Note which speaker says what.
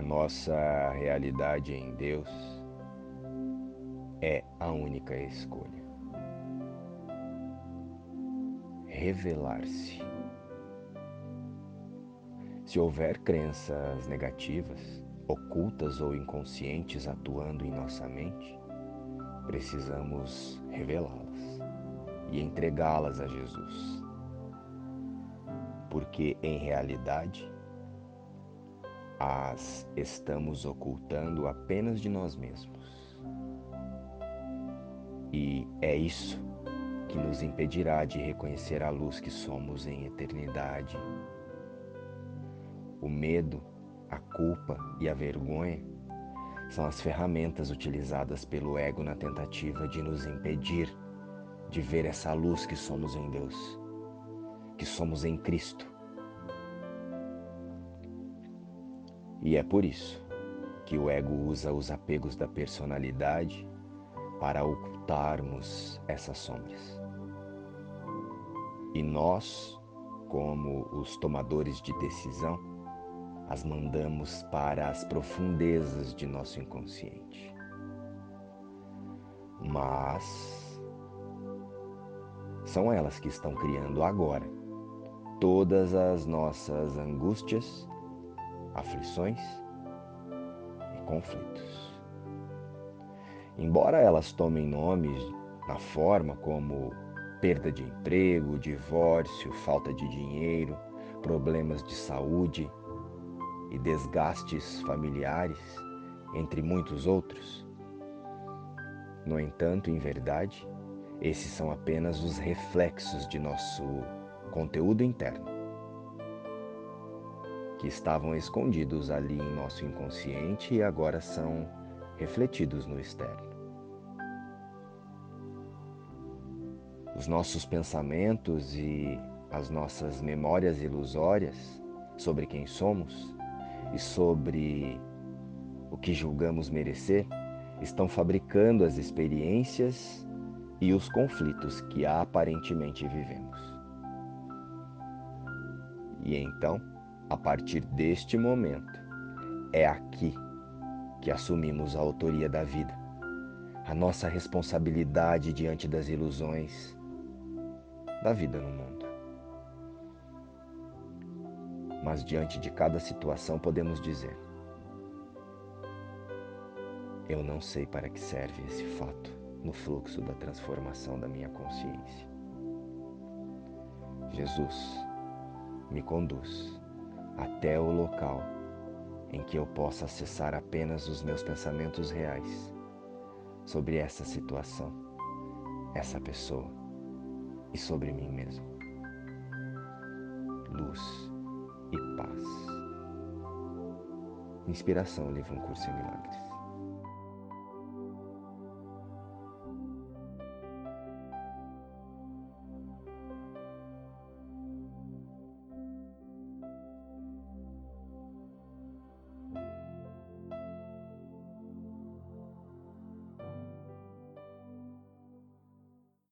Speaker 1: A nossa realidade em Deus é a única escolha. Revelar-se. Se houver crenças negativas, ocultas ou inconscientes atuando em nossa mente, precisamos revelá-las e entregá-las a Jesus. Porque em realidade, as estamos ocultando apenas de nós mesmos. E é isso que nos impedirá de reconhecer a luz que somos em eternidade. O medo, a culpa e a vergonha são as ferramentas utilizadas pelo ego na tentativa de nos impedir de ver essa luz que somos em Deus, que somos em Cristo E é por isso que o ego usa os apegos da personalidade para ocultarmos essas sombras. E nós, como os tomadores de decisão, as mandamos para as profundezas de nosso inconsciente. Mas são elas que estão criando agora todas as nossas angústias aflições e conflitos. Embora elas tomem nomes na forma como perda de emprego, divórcio, falta de dinheiro, problemas de saúde e desgastes familiares, entre muitos outros. No entanto, em verdade, esses são apenas os reflexos de nosso conteúdo interno que estavam escondidos ali em nosso inconsciente e agora são refletidos no externo. Os nossos pensamentos e as nossas memórias ilusórias sobre quem somos e sobre o que julgamos merecer estão fabricando as experiências e os conflitos que aparentemente vivemos. E então, a partir deste momento, é aqui que assumimos a autoria da vida, a nossa responsabilidade diante das ilusões da vida no mundo. Mas diante de cada situação podemos dizer: Eu não sei para que serve esse fato no fluxo da transformação da minha consciência. Jesus me conduz até o local em que eu possa acessar apenas os meus pensamentos reais sobre essa situação, essa pessoa e sobre mim mesmo. Luz e paz. Inspiração, livro Um Curso em Milagres.